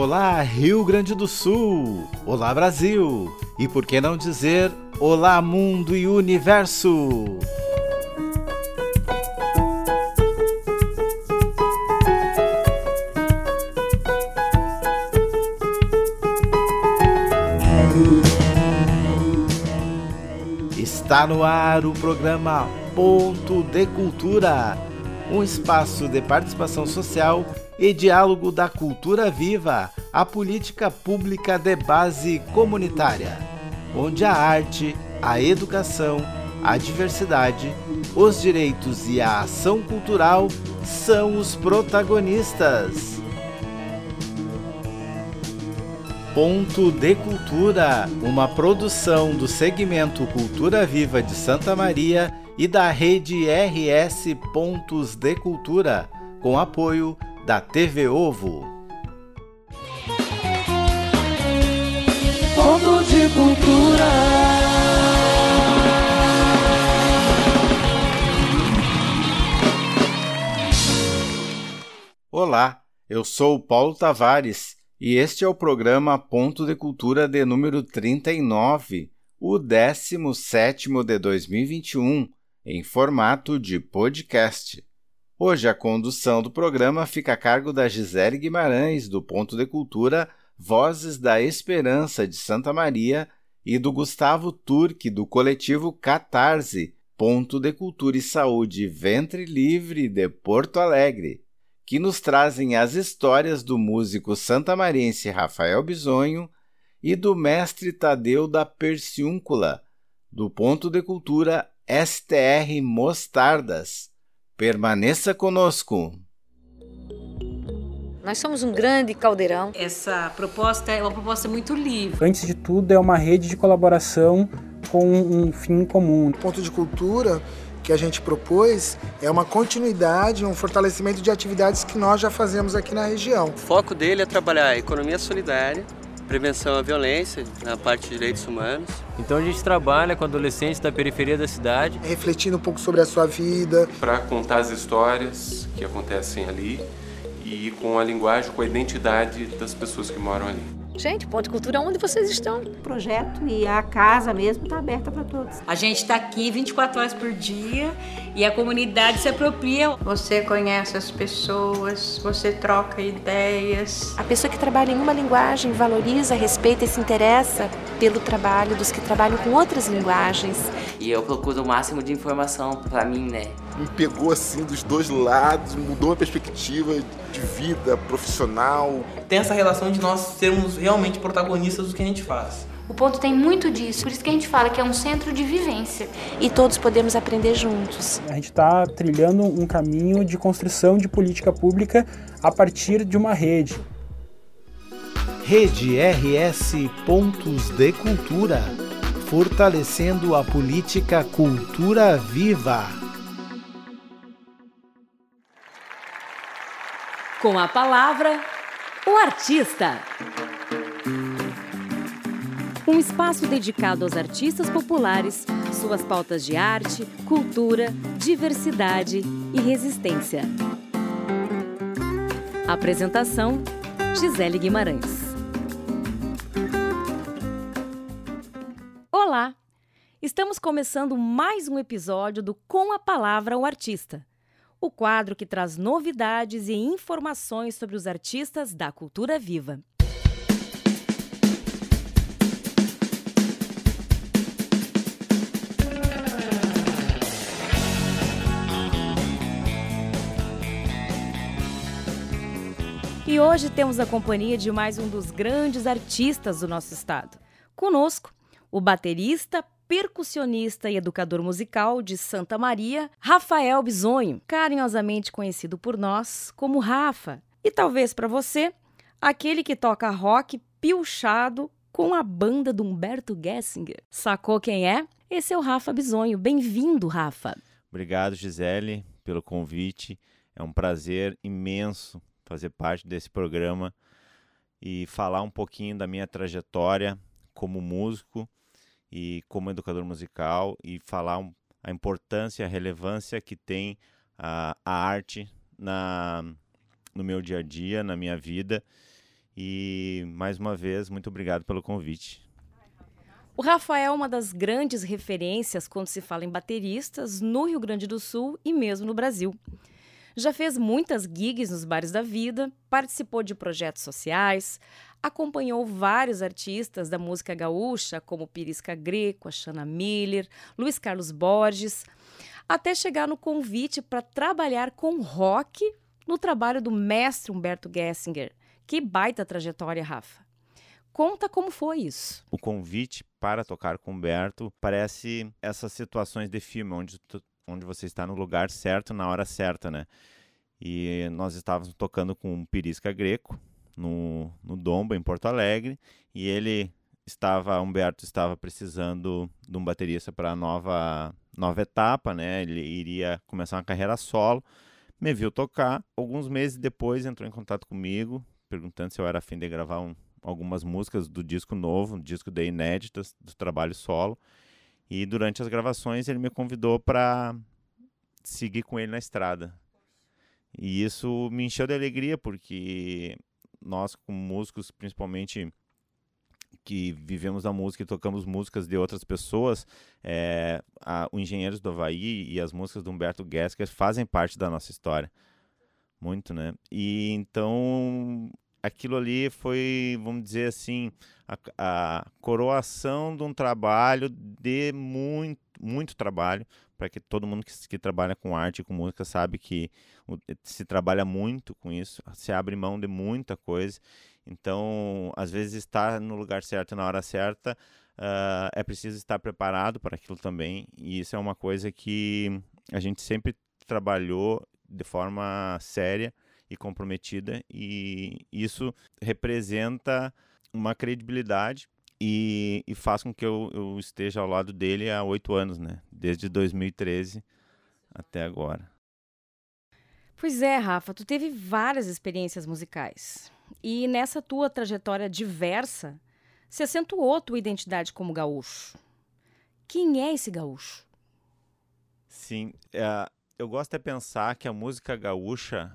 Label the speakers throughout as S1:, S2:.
S1: Olá, Rio Grande do Sul! Olá, Brasil! E por que não dizer Olá, Mundo e Universo! Está no ar o programa Ponto de Cultura, um espaço de participação social e diálogo da cultura viva, a política pública de base comunitária, onde a arte, a educação, a diversidade, os direitos e a ação cultural são os protagonistas. Ponto de Cultura, uma produção do segmento Cultura Viva de Santa Maria e da rede RS Pontos de Cultura, com apoio da TV Ovo.
S2: Ponto de Cultura.
S1: Olá, eu sou o Paulo Tavares e este é o programa Ponto de Cultura de número 39, o 17 de 2021, em formato de podcast. Hoje a condução do programa fica a cargo da Gisele Guimarães, do Ponto de Cultura Vozes da Esperança de Santa Maria e do Gustavo Turque, do coletivo Catarse, Ponto de Cultura e Saúde Ventre Livre de Porto Alegre, que nos trazem as histórias do músico santamariense Rafael Bisonho e do mestre Tadeu da Perciúncula, do Ponto de Cultura STR Mostardas Permaneça conosco.
S3: Nós somos um grande caldeirão.
S4: Essa proposta é uma proposta muito livre.
S5: Antes de tudo, é uma rede de colaboração com um fim comum.
S6: O ponto de cultura que a gente propôs é uma continuidade, um fortalecimento de atividades que nós já fazemos aqui na região.
S7: O foco dele é trabalhar a economia solidária, prevenção à violência na parte de direitos humanos.
S8: Então a gente trabalha com adolescentes da periferia da cidade,
S6: refletindo um pouco sobre a sua vida,
S9: para contar as histórias que acontecem ali e com a linguagem, com a identidade das pessoas que moram ali.
S3: Gente, Ponto de Cultura, onde vocês estão?
S10: O projeto e a casa mesmo está aberta para todos.
S4: A gente está aqui 24 horas por dia e a comunidade se apropria.
S11: Você conhece as pessoas, você troca ideias.
S12: A pessoa que trabalha em uma linguagem valoriza, respeita e se interessa pelo trabalho dos que trabalham com outras linguagens.
S13: E eu procuro o máximo de informação para mim, né?
S14: Me pegou assim dos dois lados, mudou a perspectiva de vida profissional.
S15: Tem essa relação de nós sermos realmente protagonistas do que a gente faz.
S16: O ponto tem muito disso, por isso que a gente fala que é um centro de vivência.
S12: E todos podemos aprender juntos.
S5: A gente está trilhando um caminho de construção de política pública a partir de uma rede.
S1: Rede RS Pontos de Cultura fortalecendo a política Cultura Viva.
S17: Com a palavra, o artista. Um espaço dedicado aos artistas populares, suas pautas de arte, cultura, diversidade e resistência. Apresentação: Gisele Guimarães. Olá! Estamos começando mais um episódio do Com a Palavra o Artista o quadro que traz novidades e informações sobre os artistas da cultura viva. E hoje temos a companhia de mais um dos grandes artistas do nosso estado. Conosco, o baterista, percussionista e educador musical de Santa Maria, Rafael Bisonho, carinhosamente conhecido por nós como Rafa. E talvez para você, aquele que toca rock pilchado com a banda do Humberto Gessinger. Sacou quem é? Esse é o Rafa Bisonho. Bem-vindo, Rafa.
S1: Obrigado, Gisele, pelo convite. É um prazer imenso fazer parte desse programa e falar um pouquinho da minha trajetória como músico e como educador musical e falar a importância, a relevância que tem a, a arte na, no meu dia a dia, na minha vida
S18: E mais uma vez, muito obrigado pelo convite.
S17: O Rafael é uma das grandes referências quando se fala em bateristas no Rio Grande do Sul e mesmo no Brasil. Já fez muitas gigs nos bares da vida, participou de projetos sociais, acompanhou vários artistas da música gaúcha, como Pirisca Greco, a Xana Miller, Luiz Carlos Borges, até chegar no convite para trabalhar com rock no trabalho do mestre Humberto Gessinger. Que baita trajetória, Rafa. Conta como foi isso.
S18: O convite para tocar com Humberto parece essas situações de filme, onde tu, onde você está no lugar certo, na hora certa, né? E nós estávamos tocando com um Pirisca Greco no, no Domba, em Porto Alegre, e ele estava, Humberto estava precisando de um baterista para a nova, nova etapa, né? Ele iria começar uma carreira solo, me viu tocar. Alguns meses depois entrou em contato comigo, perguntando se eu era afim de gravar um, algumas músicas do disco novo, um disco de inéditas, do trabalho solo. E durante as gravações ele me convidou para seguir com ele na estrada. E isso me encheu de alegria, porque nós, como músicos, principalmente que vivemos a música e tocamos músicas de outras pessoas, é, a, o Engenheiros do Havaí e as músicas do Humberto Gesker fazem parte da nossa história. Muito, né? E então aquilo ali foi, vamos dizer assim, a, a coroação de um trabalho de muito, muito trabalho, para que todo mundo que, que, trabalha com arte e com música sabe que se trabalha muito com isso, se abre mão de muita coisa. Então, às vezes, estar no lugar certo na hora certa uh, é preciso estar preparado para aquilo também. E isso é uma coisa que a gente sempre trabalhou de forma séria e comprometida, e isso representa uma credibilidade e, e faz com que eu, eu, esteja ao lado dele há oito anos, né? Desde 2013 até agora.
S17: Pois é, Rafa, tu teve várias experiências musicais. E nessa tua trajetória diversa, se acentuou tua identidade como gaúcho. Quem é esse gaúcho?
S18: Sim, é, eu gosto de pensar que a música gaúcha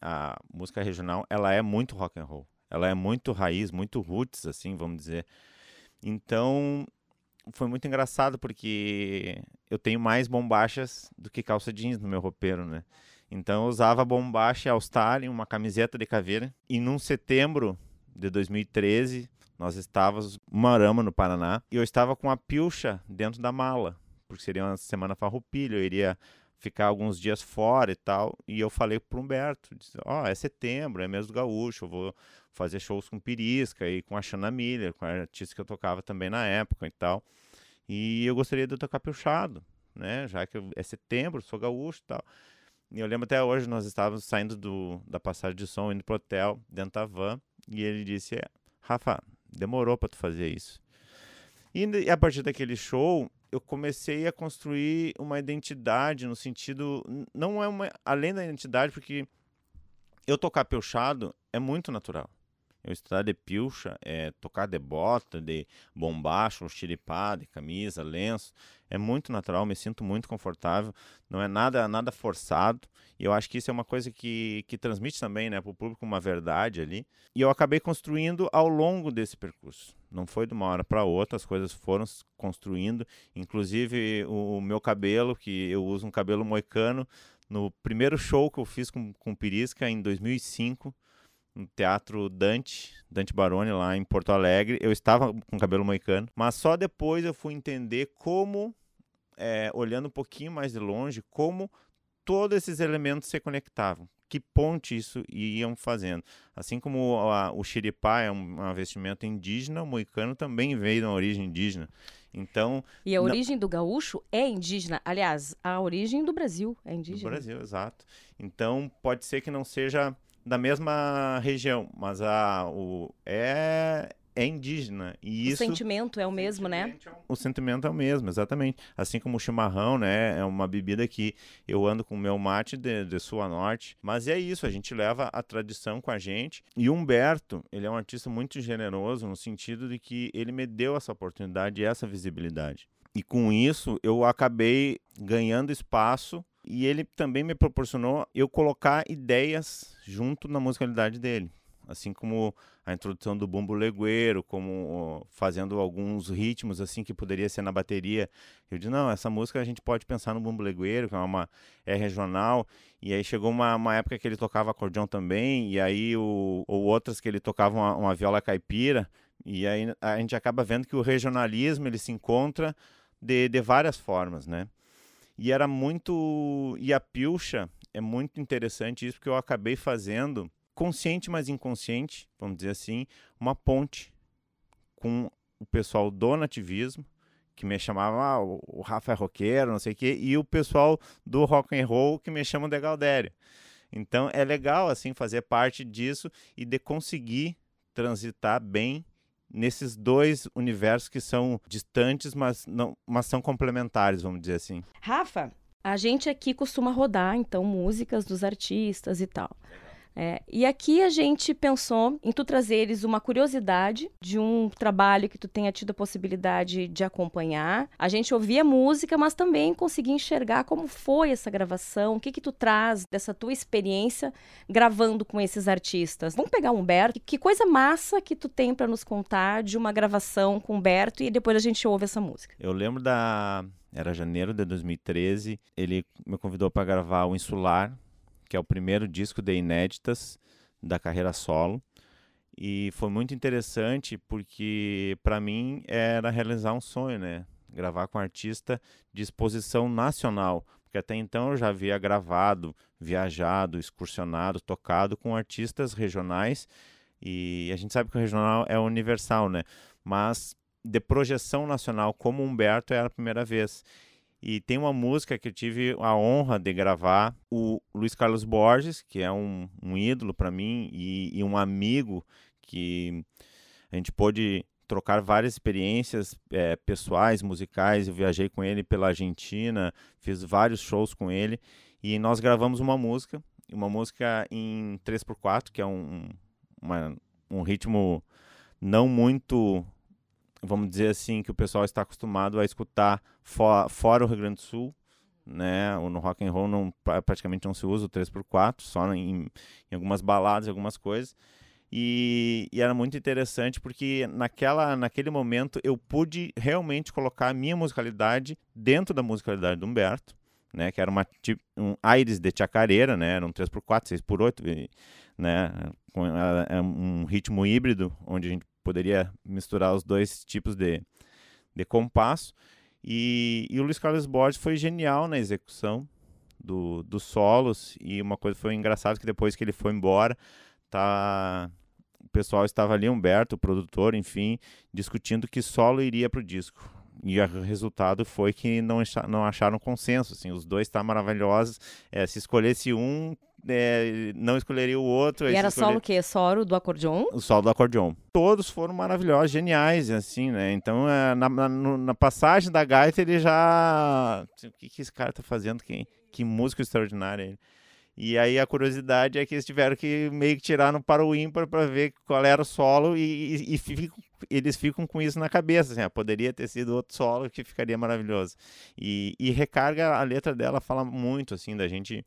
S18: a música regional, ela é muito rock and roll. Ela é muito raiz, muito roots, assim, vamos dizer. Então, foi muito engraçado porque eu tenho mais bombachas do que calça jeans no meu roupeiro, né? Então eu usava bombacha All-Star uma camiseta de caveira. E num setembro de 2013, nós estávamos em Marama, no Paraná, e eu estava com a pilcha dentro da mala, porque seria uma semana farroupilha, eu iria ficar alguns dias fora e tal. E eu falei pro Humberto, ó, oh, é setembro, é mês do gaúcho, eu vou fazer shows com Pirisca e com a Xana Miller, com a artista que eu tocava também na época e tal. E eu gostaria de tocar pilchado, né, já que é setembro, sou gaúcho e tal. E eu lembro até hoje, nós estávamos saindo do, da passagem de som, indo pro hotel, dentro da van, e ele disse, é, Rafa, demorou para tu fazer isso. E a partir daquele show, eu comecei a construir uma identidade no sentido não é uma além da identidade porque eu tocar piochado é muito natural. Eu estudar de pilcha, é, tocar de bota, de bombacho, xiripá, de camisa, lenço, é muito natural, me sinto muito confortável, não é nada nada forçado, e eu acho que isso é uma coisa que, que transmite também né, para o público uma verdade ali, e eu acabei construindo ao longo desse percurso. Não foi de uma hora para outra, as coisas foram se construindo, inclusive o, o meu cabelo, que eu uso um cabelo moicano, no primeiro show que eu fiz com, com Pirisca em 2005, no Teatro Dante, Dante Baroni, lá em Porto Alegre. Eu estava com cabelo moicano, mas só depois eu fui entender como, é, olhando um pouquinho mais de longe, como todos esses elementos se conectavam. Que ponte isso iam fazendo. Assim como a, o xiripá é um, um vestimento indígena, o moicano também veio da origem indígena. Então.
S17: E a origem do gaúcho é indígena. Aliás, a origem do Brasil é indígena.
S18: Do Brasil, exato. Então pode ser que não seja da mesma região, mas a, o, é, é indígena. E
S17: o
S18: isso,
S17: sentimento é o mesmo, né?
S18: É o sentimento é o mesmo, exatamente. Assim como o chimarrão, né? É uma bebida que eu ando com o meu mate de, de sul a norte. Mas é isso, a gente leva a tradição com a gente. E Humberto, ele é um artista muito generoso no sentido de que ele me deu essa oportunidade e essa visibilidade. E com isso, eu acabei ganhando espaço e ele também me proporcionou eu colocar ideias junto na musicalidade dele. assim como a introdução do bumbo legueiro, como fazendo alguns ritmos assim que poderia ser na bateria. Eu disse, não, essa música a gente pode pensar no bumbo legueiro, que é uma é regional, e aí chegou uma, uma época que ele tocava acordeão também, e aí o, ou outras que ele tocava uma, uma viola caipira, e aí a gente acaba vendo que o regionalismo ele se encontra de, de várias formas, né? E era muito. E a pilcha é muito interessante isso, porque eu acabei fazendo, consciente, mas inconsciente, vamos dizer assim, uma ponte com o pessoal do nativismo, que me chamava ah, o Rafa é roqueiro, não sei o quê, e o pessoal do rock and roll que me chamam de Galdério. Então é legal assim fazer parte disso e de conseguir transitar bem nesses dois universos que são distantes, mas não, mas são complementares, vamos dizer assim.
S17: Rafa, a gente aqui costuma rodar então músicas dos artistas e tal. É, e aqui a gente pensou em tu trazeres uma curiosidade de um trabalho que tu tenha tido a possibilidade de acompanhar. A gente ouvia música, mas também conseguir enxergar como foi essa gravação, o que que tu traz dessa tua experiência gravando com esses artistas. Vamos pegar o Humberto. Que coisa massa que tu tem para nos contar de uma gravação com o Humberto e depois a gente ouve essa música.
S18: Eu lembro da era janeiro de 2013, ele me convidou para gravar o Insular, que é o primeiro disco de inéditas da carreira solo. E foi muito interessante porque para mim era realizar um sonho, né? Gravar com um artista de exposição nacional, porque até então eu já havia gravado, viajado, excursionado, tocado com artistas regionais e a gente sabe que o regional é universal, né? Mas de projeção nacional como Humberto era a primeira vez. E tem uma música que eu tive a honra de gravar, o Luiz Carlos Borges, que é um, um ídolo para mim e, e, um amigo que a gente pôde trocar várias experiências é, pessoais, musicais. Eu viajei com ele pela Argentina, fiz vários shows com ele e nós gravamos uma música, uma música em 3x4, que é um, uma, um ritmo não muito vamos dizer assim, que o pessoal está acostumado a escutar for, fora o Rio Grande do Sul, né? No rock and roll não, praticamente não se usa o 3x4, só em, em algumas baladas, algumas coisas. E, e, era muito interessante porque naquela, naquele momento eu pude realmente colocar a minha musicalidade dentro da musicalidade do Humberto, né? Que era uma, um Aires de chacareira, né? Era um 3x4, 6x8, né? Com é um ritmo híbrido, onde a gente poderia misturar os dois tipos de, de compasso. E, e o Luiz Carlos Borges foi genial na execução do, dos solos. E uma coisa foi engraçado que depois que ele foi embora, tá, o pessoal estava ali, Humberto, o produtor, enfim, discutindo que solo iria para o disco. E o resultado foi que não, não acharam consenso. Assim, os dois estão tá maravilhosos. É, se escolhesse um, é, não escolheria o outro.
S17: E era
S18: escolher...
S17: solo o quê? Solo do acordeon?
S18: O solo do acordeon. Todos foram maravilhosos, geniais, assim, né? Então, é, na, na, na, passagem da gaita, ele já... O que, que esse cara tá fazendo? Que, que músico extraordinário ele. E aí a curiosidade é que eles tiveram que meio que tirar no para o ímpar para ver qual era o solo e, e, e fico, eles ficam com isso na cabeça, assim, ah, poderia ter sido outro solo que ficaria maravilhoso. E, e recarga, a letra dela fala muito, assim, da gente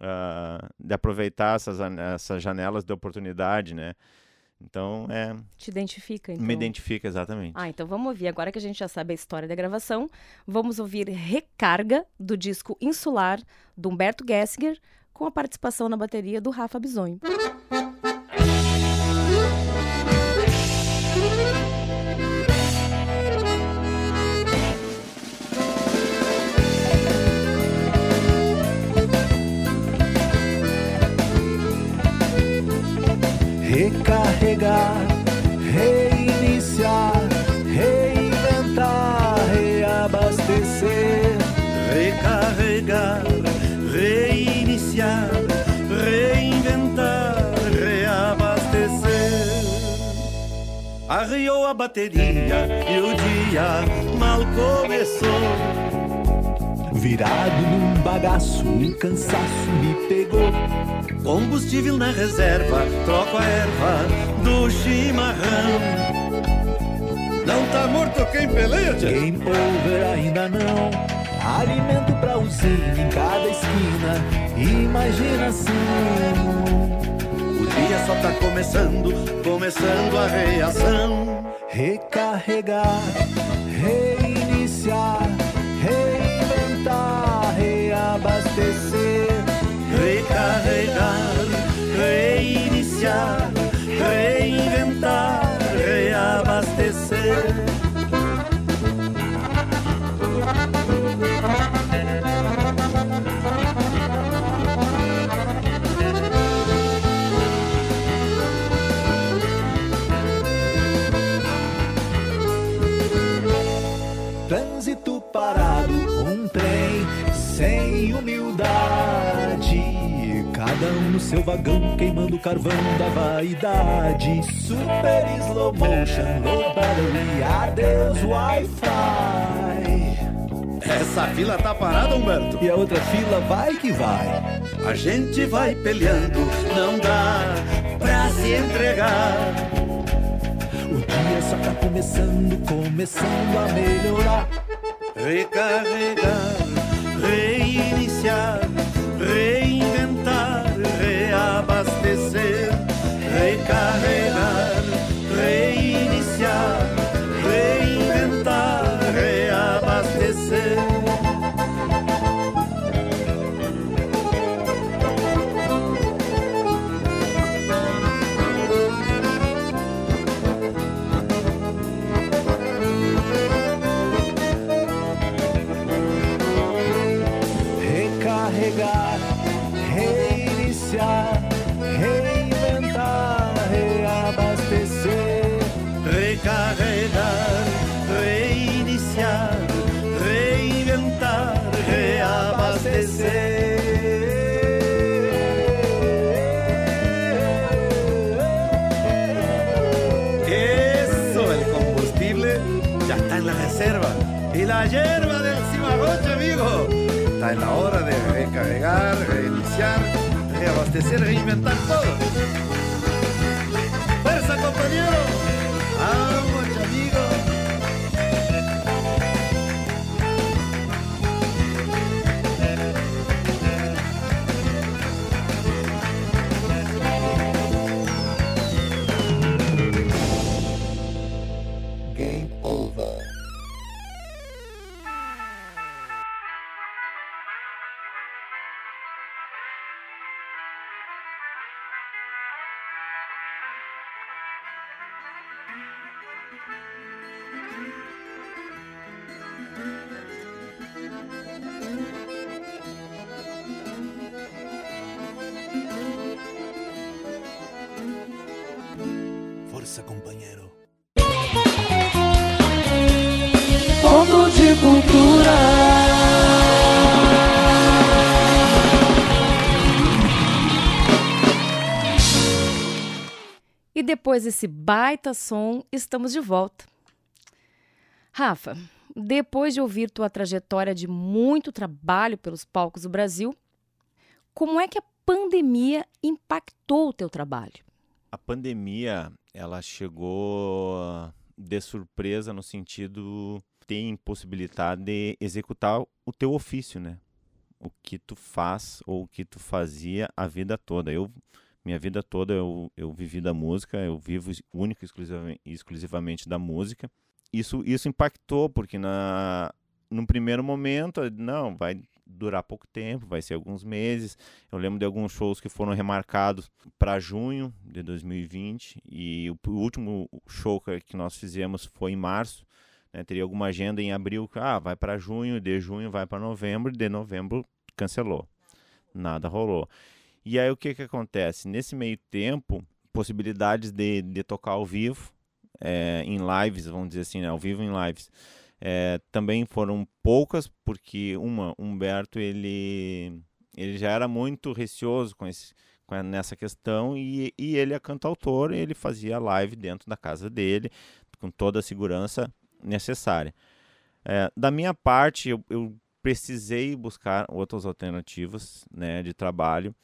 S18: uh, de aproveitar essas, essas janelas de oportunidade, né? Então, é.
S17: Te identifica, então.
S18: Me identifica, exatamente.
S17: Ah, então vamos ouvir. Agora que a gente já sabe a história da gravação, vamos ouvir Recarga do disco Insular, do Humberto Gessinger, com a participação na bateria do Rafa Bisonho.
S9: Recarregar, reiniciar, reinventar, reabastecer,
S19: recarregar, reiniciar, reinventar, reabastecer. Arriou a bateria e o dia mal começou.
S9: Virado num bagaço, um cansaço me pegou.
S19: Combustível na reserva, troco a erva do chimarrão. Não tá morto quem peleia, tia?
S9: Game over ainda não. Alimento pra usina em cada esquina. Imaginação. O dia
S19: dia só tá começando, começando a reação.
S9: Recarregar, reiniciar,
S19: reiniciar,
S9: seu vagão queimando carvão da vaidade. Super slow motion, low battery, adeus Wi-Fi.
S19: Essa fila tá parada, Humberto?
S9: E a outra fila vai que vai.
S19: A gente vai peleando, não dá pra se entregar.
S9: O dia só tá começando, começando a melhorar.
S19: Recarregar, reiniciar, Y la hierba del cimagoche, amigo. Está en la hora de recargar, reiniciar, reabastecer, reinventar todo. ¡Fuerza, compañero!
S17: Depois desse baita som, estamos de volta. Rafa, depois de ouvir tua trajetória de muito trabalho pelos palcos do Brasil, como é que a pandemia impactou o teu trabalho?
S18: A pandemia, ela chegou de surpresa no sentido de impossibilidade de executar o teu ofício, né? O que tu faz ou o que tu fazia a vida toda. Eu minha vida toda eu, eu vivi da música, eu vivo única exclusivamente, exclusivamente da música. Isso, isso impactou, porque na, num primeiro momento, não, vai durar pouco tempo, vai ser alguns meses. Eu lembro de alguns shows que foram remarcados para junho de 2020 e o, último show que nós fizemos foi em março. Né, teria alguma agenda em abril, ah, vai para junho, de junho vai para novembro, de novembro cancelou. Nada rolou. E aí o que que acontece? Nesse meio tempo, possibilidades de, de tocar ao vivo, é, em lives, vamos dizer assim, né, ao vivo em lives, é, também foram poucas, porque uma, Humberto, ele, ele já era muito receoso com, esse, com nessa questão e, e ele é cantautor, ele fazia live dentro da casa dele, com toda a segurança necessária. É, da minha parte, eu, eu precisei buscar outras alternativas né, de trabalho.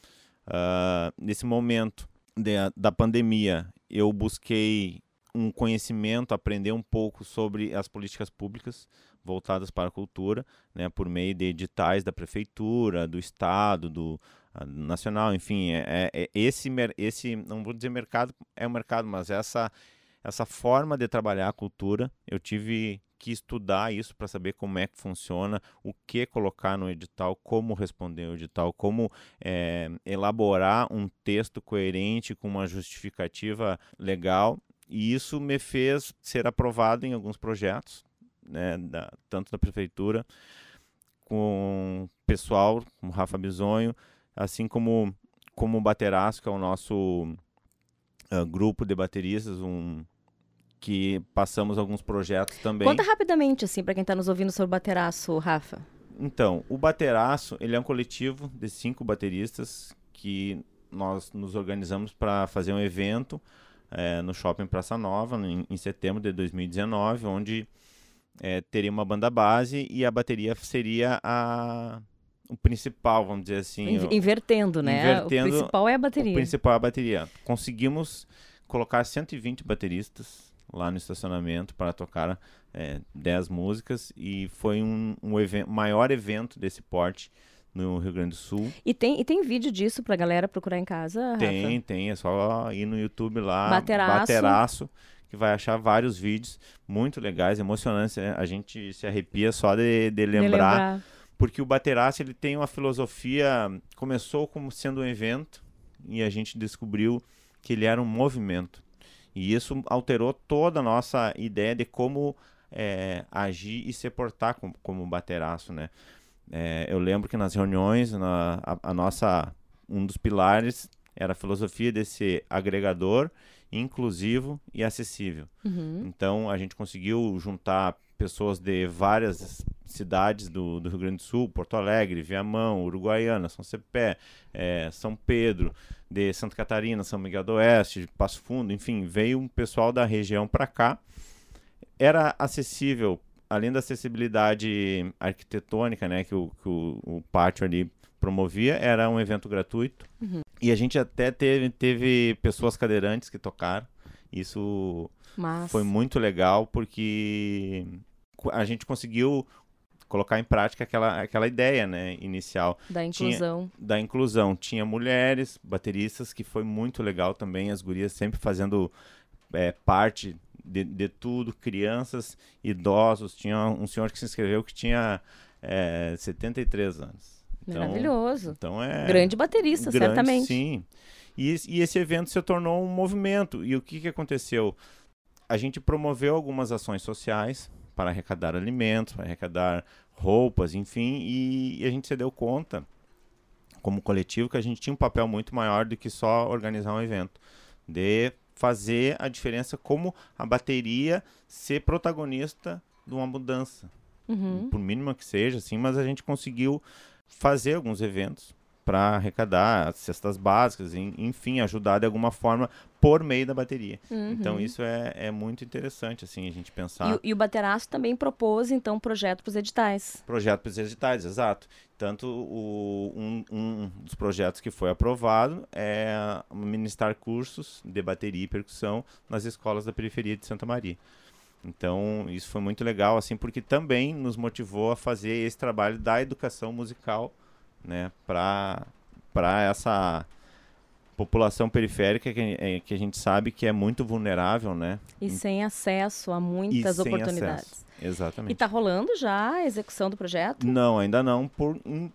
S18: Uh, nesse momento de, da pandemia, eu busquei um conhecimento, aprender um pouco sobre as políticas públicas voltadas para a cultura, né, por meio de editais da prefeitura, do estado, do, nacional, enfim, é, é, esse, esse, não vou dizer mercado, é o mercado, mas essa, essa forma de trabalhar a cultura, eu tive que estudar isso para saber como é que funciona, o que colocar no edital, como responder o edital, como é, elaborar um texto coerente com uma justificativa legal. E isso me fez ser aprovado em alguns projetos, né, da, tanto da prefeitura, com pessoal, como Rafa Bisonho, assim como, como o Bateraço, que é o nosso uh, grupo de bateristas, um, que passamos alguns projetos também.
S17: Conta rapidamente, assim, para quem está nos ouvindo sobre o Bateraço, Rafa.
S18: Então, o Bateraço, ele é um coletivo de cinco bateristas que nós nos organizamos para fazer um evento é, no Shopping Praça Nova, em, em, setembro de 2019, onde é, teria uma banda base e a bateria seria a, o principal, vamos dizer assim.
S17: Invertendo, né?
S18: Invertendo,
S17: o principal é a bateria.
S18: O principal é a bateria. Conseguimos colocar 120 bateristas lá no estacionamento para tocar é, 10 músicas e foi um, um evento, maior evento desse porte no Rio Grande do Sul.
S17: E tem, e tem vídeo disso pra galera procurar em casa, Rafa?
S18: Tem, tem. É só ir no YouTube lá.
S17: Bateraço.
S18: Bateraço que vai achar vários vídeos muito legais, emocionantes. A gente se arrepia só de, de, lembrar, de lembrar. Porque o Bateraço ele tem uma filosofia... Começou como sendo um evento e a gente descobriu que ele era um movimento. E isso alterou toda a nossa ideia de como é, agir e se portar com, como bateraço, né? É, eu lembro que nas reuniões, na, a, a, nossa, um dos pilares era a filosofia de ser agregador, inclusivo e acessível. Uhum. Então a gente conseguiu juntar pessoas de várias cidades do, do, Rio Grande do Sul, Porto Alegre, Viamão, Uruguaiana, São Cepé, é, São Pedro, de Santa Catarina, São Miguel do Oeste, Passo Fundo, enfim, veio um pessoal da região para cá. Era acessível, além da acessibilidade arquitetônica, né, que o, que o, o pátio ali promovia, era um evento gratuito. Uhum. E a gente até teve, teve pessoas cadeirantes que tocaram. Isso Mas... foi muito legal porque a gente conseguiu colocar em prática aquela, aquela ideia né, inicial.
S17: Da inclusão.
S18: Tinha, da inclusão. Tinha mulheres, bateristas, que foi muito legal também, as gurias sempre fazendo é, parte de, de tudo, crianças, idosos. Tinha um senhor que se inscreveu que tinha é, 73 anos.
S17: Então, Maravilhoso.
S18: Então é.
S17: Grande baterista,
S18: grande,
S17: certamente.
S18: Sim. E, e esse evento se tornou um movimento. E o que, que aconteceu? A gente promoveu algumas ações sociais para arrecadar alimentos, para arrecadar roupas, enfim, e, e a gente se deu conta, como coletivo, que a gente tinha um papel muito maior do que só organizar um evento, de fazer a diferença como a bateria ser protagonista de uma mudança. Uhum. Por mínima que seja, assim, mas a gente conseguiu fazer alguns eventos para arrecadar cestas básicas, enfim, ajudar de alguma forma por meio da bateria. Uhum. Então isso é, é muito interessante, assim, a gente pensar.
S17: E, e o Bateraço também propôs, então, projeto para os editais.
S18: Projeto para os editais, exato. Tanto o, um, um dos projetos que foi aprovado é ministrar cursos de bateria e percussão nas escolas da periferia de Santa Maria. Então, isso foi muito legal, assim, porque também nos motivou a fazer esse trabalho da educação musical né, para essa população periférica que, é, que a gente sabe que é muito vulnerável, né?
S17: E sem acesso a muitas oportunidades. Acesso.
S18: Exatamente.
S17: E está rolando já a execução do projeto?
S18: Não, ainda não, por em,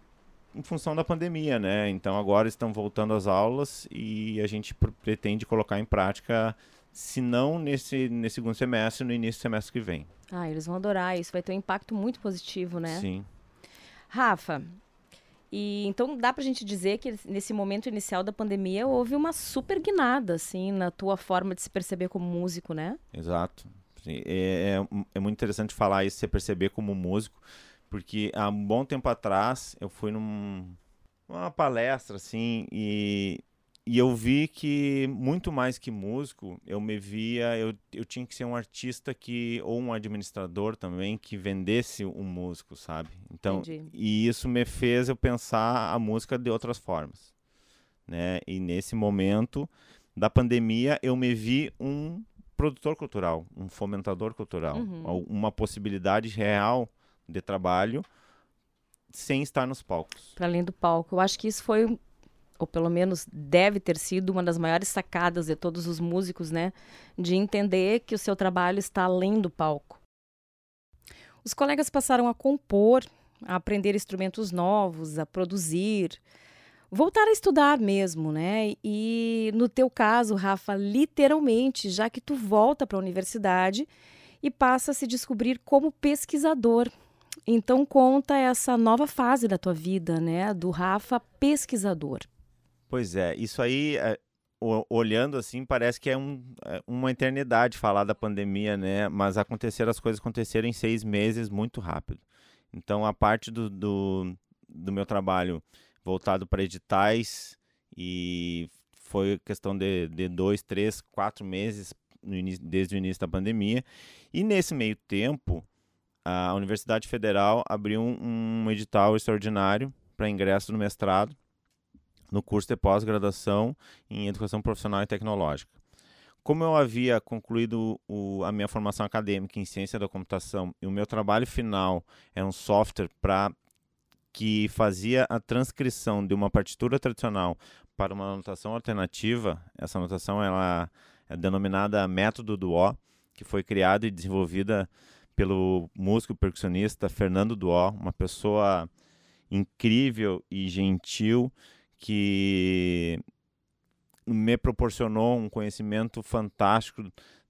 S18: em, função da pandemia, né? Então agora estão voltando as aulas e a gente pretende colocar em prática, se não nesse, nesse segundo semestre, no início do semestre que vem.
S17: Ah, eles vão adorar isso, vai ter um impacto muito positivo, né?
S18: Sim.
S17: Rafa, e então dá pra gente dizer que nesse momento inicial da pandemia houve uma super guinada, assim, na tua forma de se perceber como músico, né?
S18: Exato. É, é, é muito interessante falar isso, se perceber como músico, porque há um bom tempo atrás eu fui num, numa palestra, assim, e e eu vi que, muito mais que músico, eu me via, eu, eu tinha que ser um artista que, ou um administrador também, que vendesse um músico, sabe? Então, Entendi. e isso me fez eu pensar a música de outras formas, né? E nesse momento da pandemia, eu me vi um produtor cultural, um fomentador cultural, uhum. uma possibilidade real de trabalho sem estar nos palcos.
S17: Para além do palco. Eu acho que isso foi ou pelo menos deve ter sido uma das maiores sacadas de todos os músicos, né? De entender que o seu trabalho está além do palco. Os colegas passaram a compor, a aprender instrumentos novos, a produzir, voltar a estudar mesmo, né? E no teu caso, Rafa, literalmente, já que tu volta para a universidade e passa a se descobrir como pesquisador. Então conta essa nova fase da tua vida, né, do Rafa pesquisador.
S18: Pois é, isso aí é, olhando assim, parece que é, um, é, uma eternidade falar da pandemia, né? Mas aconteceram, as coisas aconteceram em seis meses muito rápido. Então, a parte do, do, do meu trabalho voltado para editais e foi questão de, de dois, três, quatro meses desde o início da pandemia. E nesse meio tempo, a Universidade Federal abriu um, um edital extraordinário para ingresso no mestrado no curso de pós-graduação em Educação Profissional e Tecnológica. Como eu havia concluído o, a minha formação acadêmica em Ciência da Computação e o meu trabalho final era um software para que fazia a transcrição de uma partitura tradicional para uma anotação alternativa, essa anotação ela é denominada método do O, que foi criada e desenvolvida pelo músico percussionista Fernando Duó, uma pessoa incrível e gentil que me proporcionou um conhecimento fantástico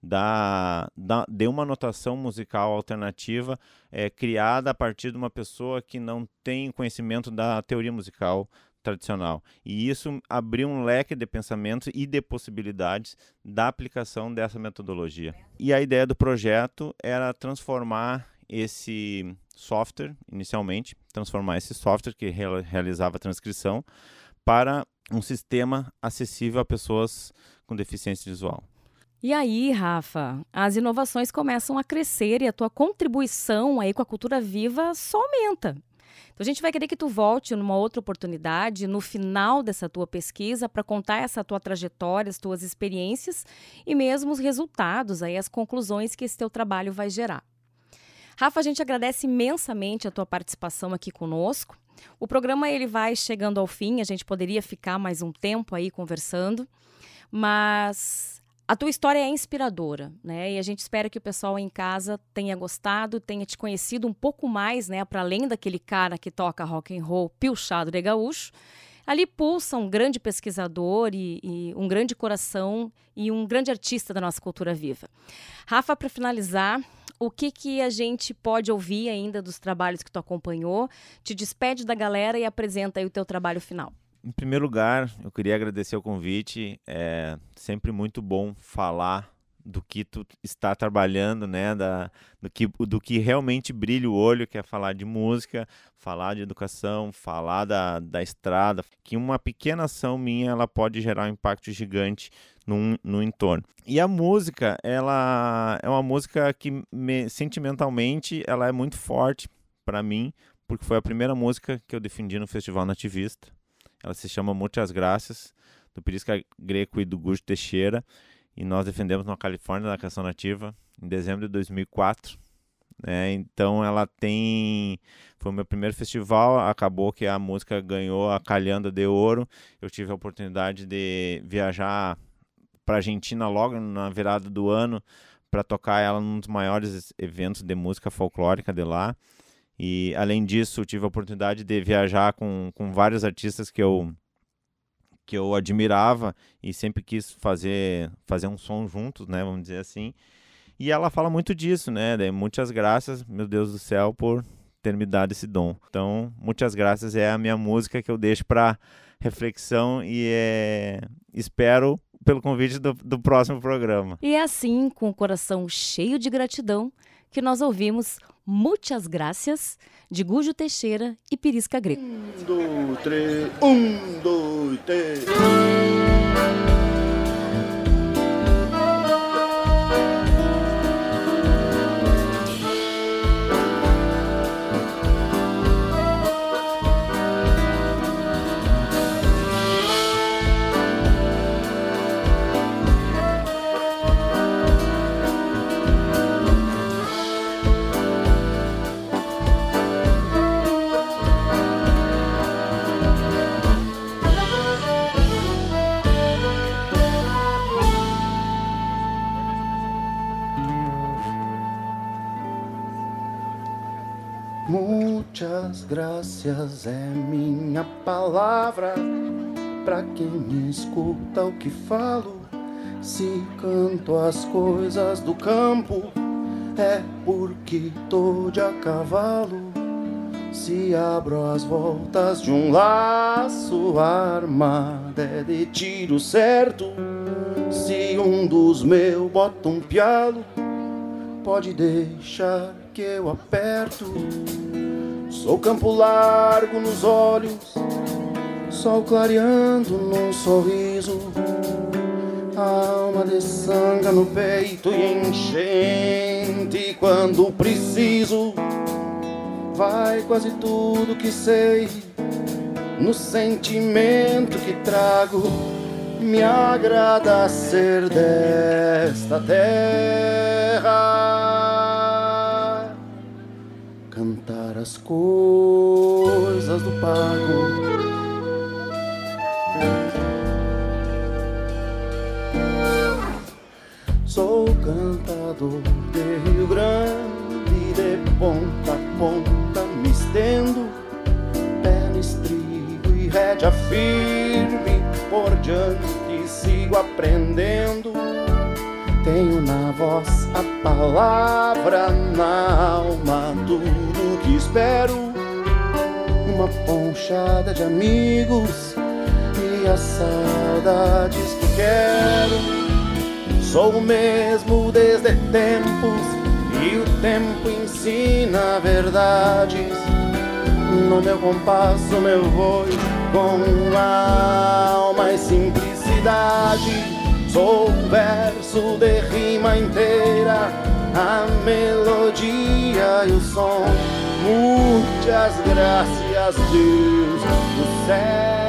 S18: da, da, de uma notação musical alternativa é, criada a partir de uma pessoa que não tem conhecimento da teoria musical tradicional. E isso abriu um leque de pensamentos e de possibilidades da aplicação dessa metodologia. E a ideia do projeto era transformar esse software, inicialmente, transformar esse software que realizava a transcrição para um sistema acessível a pessoas com deficiência visual.
S17: E aí, Rafa, as inovações começam a crescer e a tua contribuição aí com a cultura viva só aumenta. Então a gente vai querer que tu volte numa outra oportunidade, no final dessa tua pesquisa, para contar essa tua trajetória, as tuas experiências e mesmo os resultados, aí as conclusões que esse teu trabalho vai gerar. Rafa, a gente agradece imensamente a tua participação aqui conosco. O programa ele vai chegando ao fim, a gente poderia ficar mais um tempo aí conversando, mas a tua história é inspiradora, né? E a gente espera que o pessoal em casa tenha gostado, tenha te conhecido um pouco mais, né, para além daquele cara que toca rock and roll pilchado de gaúcho. Ali pulsa um grande pesquisador e, e um grande coração e um grande artista da nossa cultura viva. Rafa, para finalizar, o que, que a gente pode ouvir ainda dos trabalhos que tu acompanhou? Te despede da galera e apresenta aí o teu trabalho final.
S18: Em primeiro lugar, eu queria agradecer o convite. É sempre muito bom falar do que tu está trabalhando, né, da, do, que, do que realmente brilha o olho, que é falar de música, falar de educação, falar da, da estrada, que uma pequena ação minha ela pode gerar um impacto gigante no, no entorno. E a música, ela é uma música que me, sentimentalmente ela é muito forte para mim, porque foi a primeira música que eu defendi no Festival Nativista. Ela se chama Muitas Graças, do Pirisca Greco e do Gusto Teixeira, e nós defendemos na Califórnia na Canção Nativa em dezembro de 2004. Né? Então ela tem. Foi o meu primeiro festival, acabou que a música ganhou a Calhanda de Ouro. Eu tive a oportunidade de viajar para a Argentina logo na virada do ano para tocar ela num dos maiores eventos de música folclórica de lá. E além disso, tive a oportunidade de viajar com, com vários artistas que eu que eu admirava e sempre quis fazer fazer um som juntos, né, vamos dizer assim. E ela fala muito disso, né? De muitas graças, meu Deus do céu, por ter me dado esse dom. Então, muitas graças é a minha música que eu deixo para reflexão e é... espero pelo convite do, do próximo programa.
S17: E é assim, com o coração cheio de gratidão, que nós ouvimos Muitas Graças, de Gujo Teixeira e Pirisca Greco.
S20: Um, dois, três. Um, dois, três. Muitas graças é minha palavra para quem me escuta o que falo. Se canto as coisas do campo, é porque tô de a cavalo. Se abro as voltas de um laço armado, é de tiro certo. Se um dos meus bota um pialo, pode deixar que eu aperto. Sou campo largo nos olhos, sol clareando num sorriso. Alma de sanga no peito e enchente quando preciso. Vai quase tudo que sei no sentimento que trago. Me agrada ser desta terra, cantar as coisas do pago. Sou cantador de Rio Grande, de ponta a ponta me estendo, pé estribo e rédea firme por diante sigo aprendendo. Tenho na voz a palavra, na alma tudo que espero. Uma ponchada de amigos e as saudades que quero. Sou o mesmo desde tempos e o tempo ensina verdades. No meu compasso, meu voo com alma e simplicidade. Sou o verso de rima inteira, a melodia e o som. Muitas graças, Deus do céu.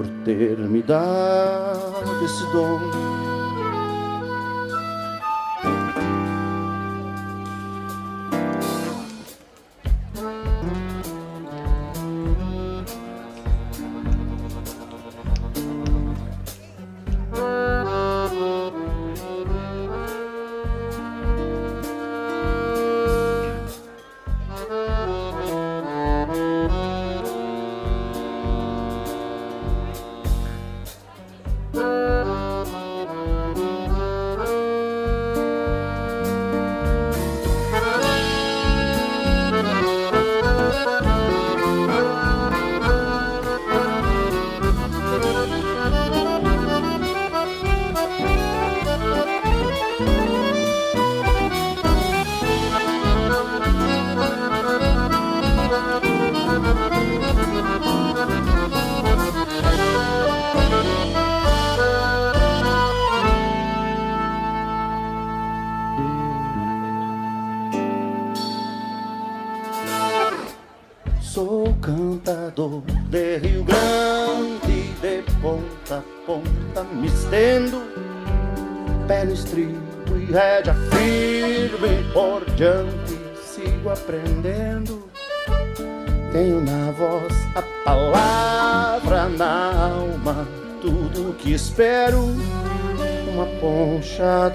S20: por ter me dado esse dom.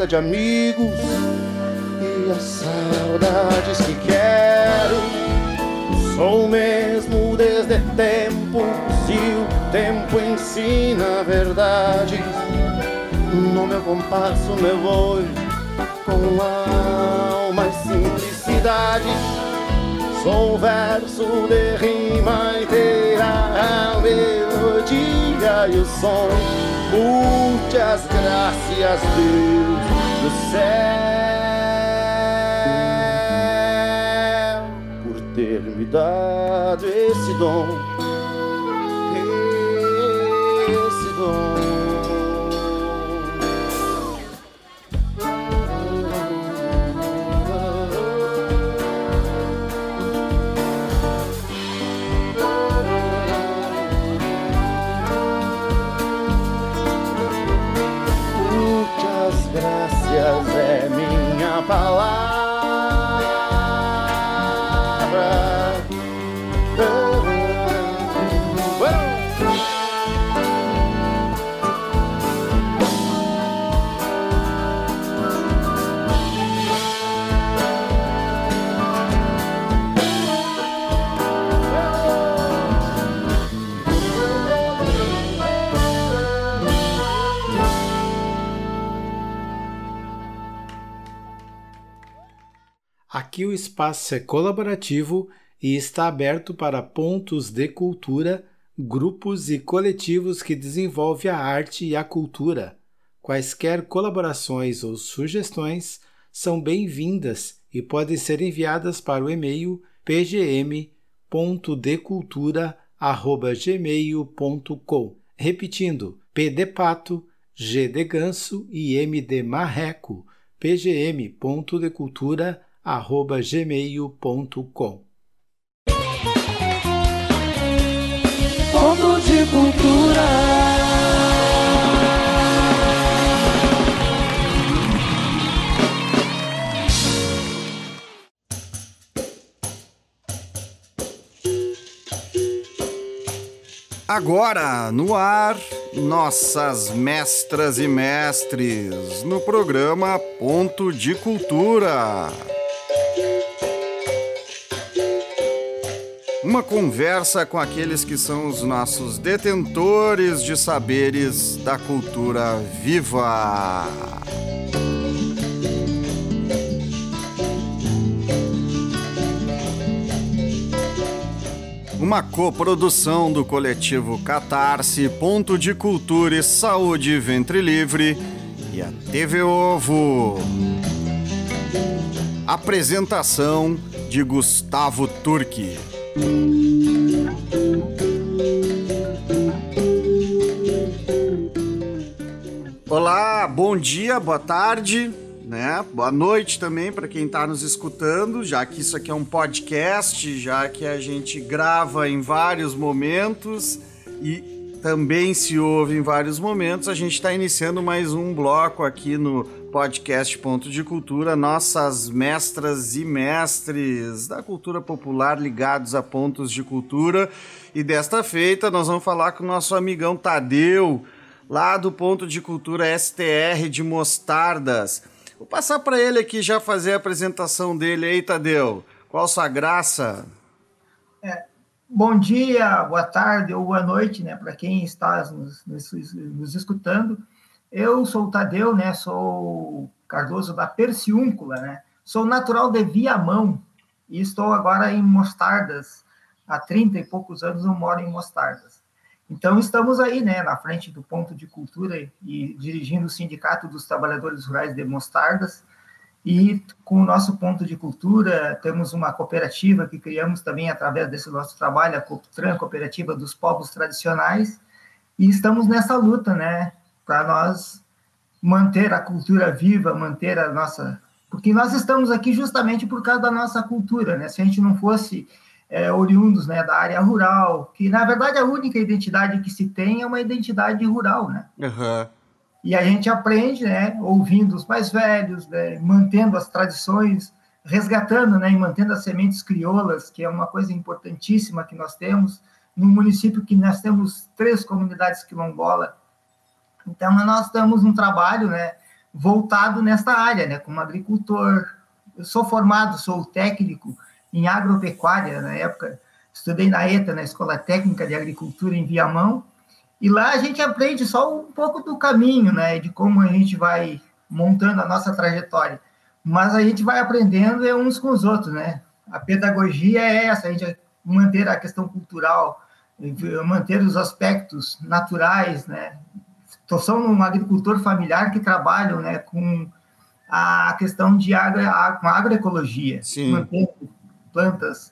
S20: De amigos e as saudades que quero. Sou mesmo desde tempos e o tempo ensina verdades. No meu compasso, meu voo com alma e simplicidade. Sou verso de rima inteira, a melodia e o som. Muitas graças, Deus do céu. ter me dado esse dom,
S18: Aqui o espaço é colaborativo e está aberto para pontos de cultura, grupos e coletivos que desenvolvem a arte e a cultura. Quaisquer colaborações ou sugestões são bem-vindas e podem ser enviadas para o e-mail pgm.decultura.gmail.com. Repetindo, P de pato, G de ganso e M de marreco, pgm.decultura.gmail.com.
S9: Ponto de cultura.
S21: Agora, no ar, nossas mestras e mestres, no programa Ponto de Cultura. Uma conversa com aqueles que são os nossos detentores de saberes da cultura viva. Uma coprodução do coletivo Catarse, Ponto de Cultura e Saúde Ventre Livre e a TV Ovo. Apresentação de Gustavo Turque. Olá, bom dia, boa tarde, né? Boa noite também para quem está nos escutando, já que isso aqui é um podcast, já que a gente grava em vários momentos e também se ouve em vários momentos, a gente está iniciando mais um bloco aqui no podcast Ponto de Cultura, nossas mestras e mestres da cultura popular ligados a pontos de cultura. E desta feita nós vamos falar com o nosso amigão Tadeu, lá do Ponto de Cultura STR de Mostardas. Vou passar para ele aqui já fazer a apresentação dele aí, Tadeu. Qual sua graça?
S22: É, bom dia, boa tarde ou boa noite, né, para quem está nos, nos, nos, escutando. Eu sou o Tadeu, né, sou Cardoso da Perciúncula, né, sou natural de Viamão e estou agora em Mostardas. Há 30 e poucos anos eu moro em Mostardas. Então, estamos aí, né, na frente do ponto de cultura e dirigindo o Sindicato dos Trabalhadores Rurais de Mostardas. E com o nosso ponto de cultura, temos uma cooperativa que criamos também através desse nosso trabalho, a Coptran, Cooperativa dos Povos Tradicionais. E estamos nessa luta, né, para nós manter a cultura viva, manter a nossa. Porque nós estamos aqui justamente por causa da nossa cultura, né? Se a gente não fosse é, oriundos né, da área rural, que na verdade a única identidade que se tem é uma identidade rural, né?
S21: Uhum.
S22: E a gente aprende, né, ouvindo os mais velhos, né, mantendo as tradições, resgatando, né, e mantendo as sementes crioulas, que é uma coisa importantíssima que nós temos no município que nós temos três comunidades quilombolas. Então nós temos um trabalho, né, voltado nesta área, né, como agricultor. Eu sou formado, sou técnico em agropecuária na época. Estudei na ETA, na Escola Técnica de Agricultura em Viamão, e lá a gente aprende só um pouco do caminho, né, de como a gente vai montando a nossa trajetória. Mas a gente vai aprendendo é uns com os outros, né? A pedagogia é essa, a gente manter a questão cultural, manter os aspectos naturais, né? Estou só um agricultor familiar que trabalha, né, com a questão de agro, com agroecologia, mantendo plantas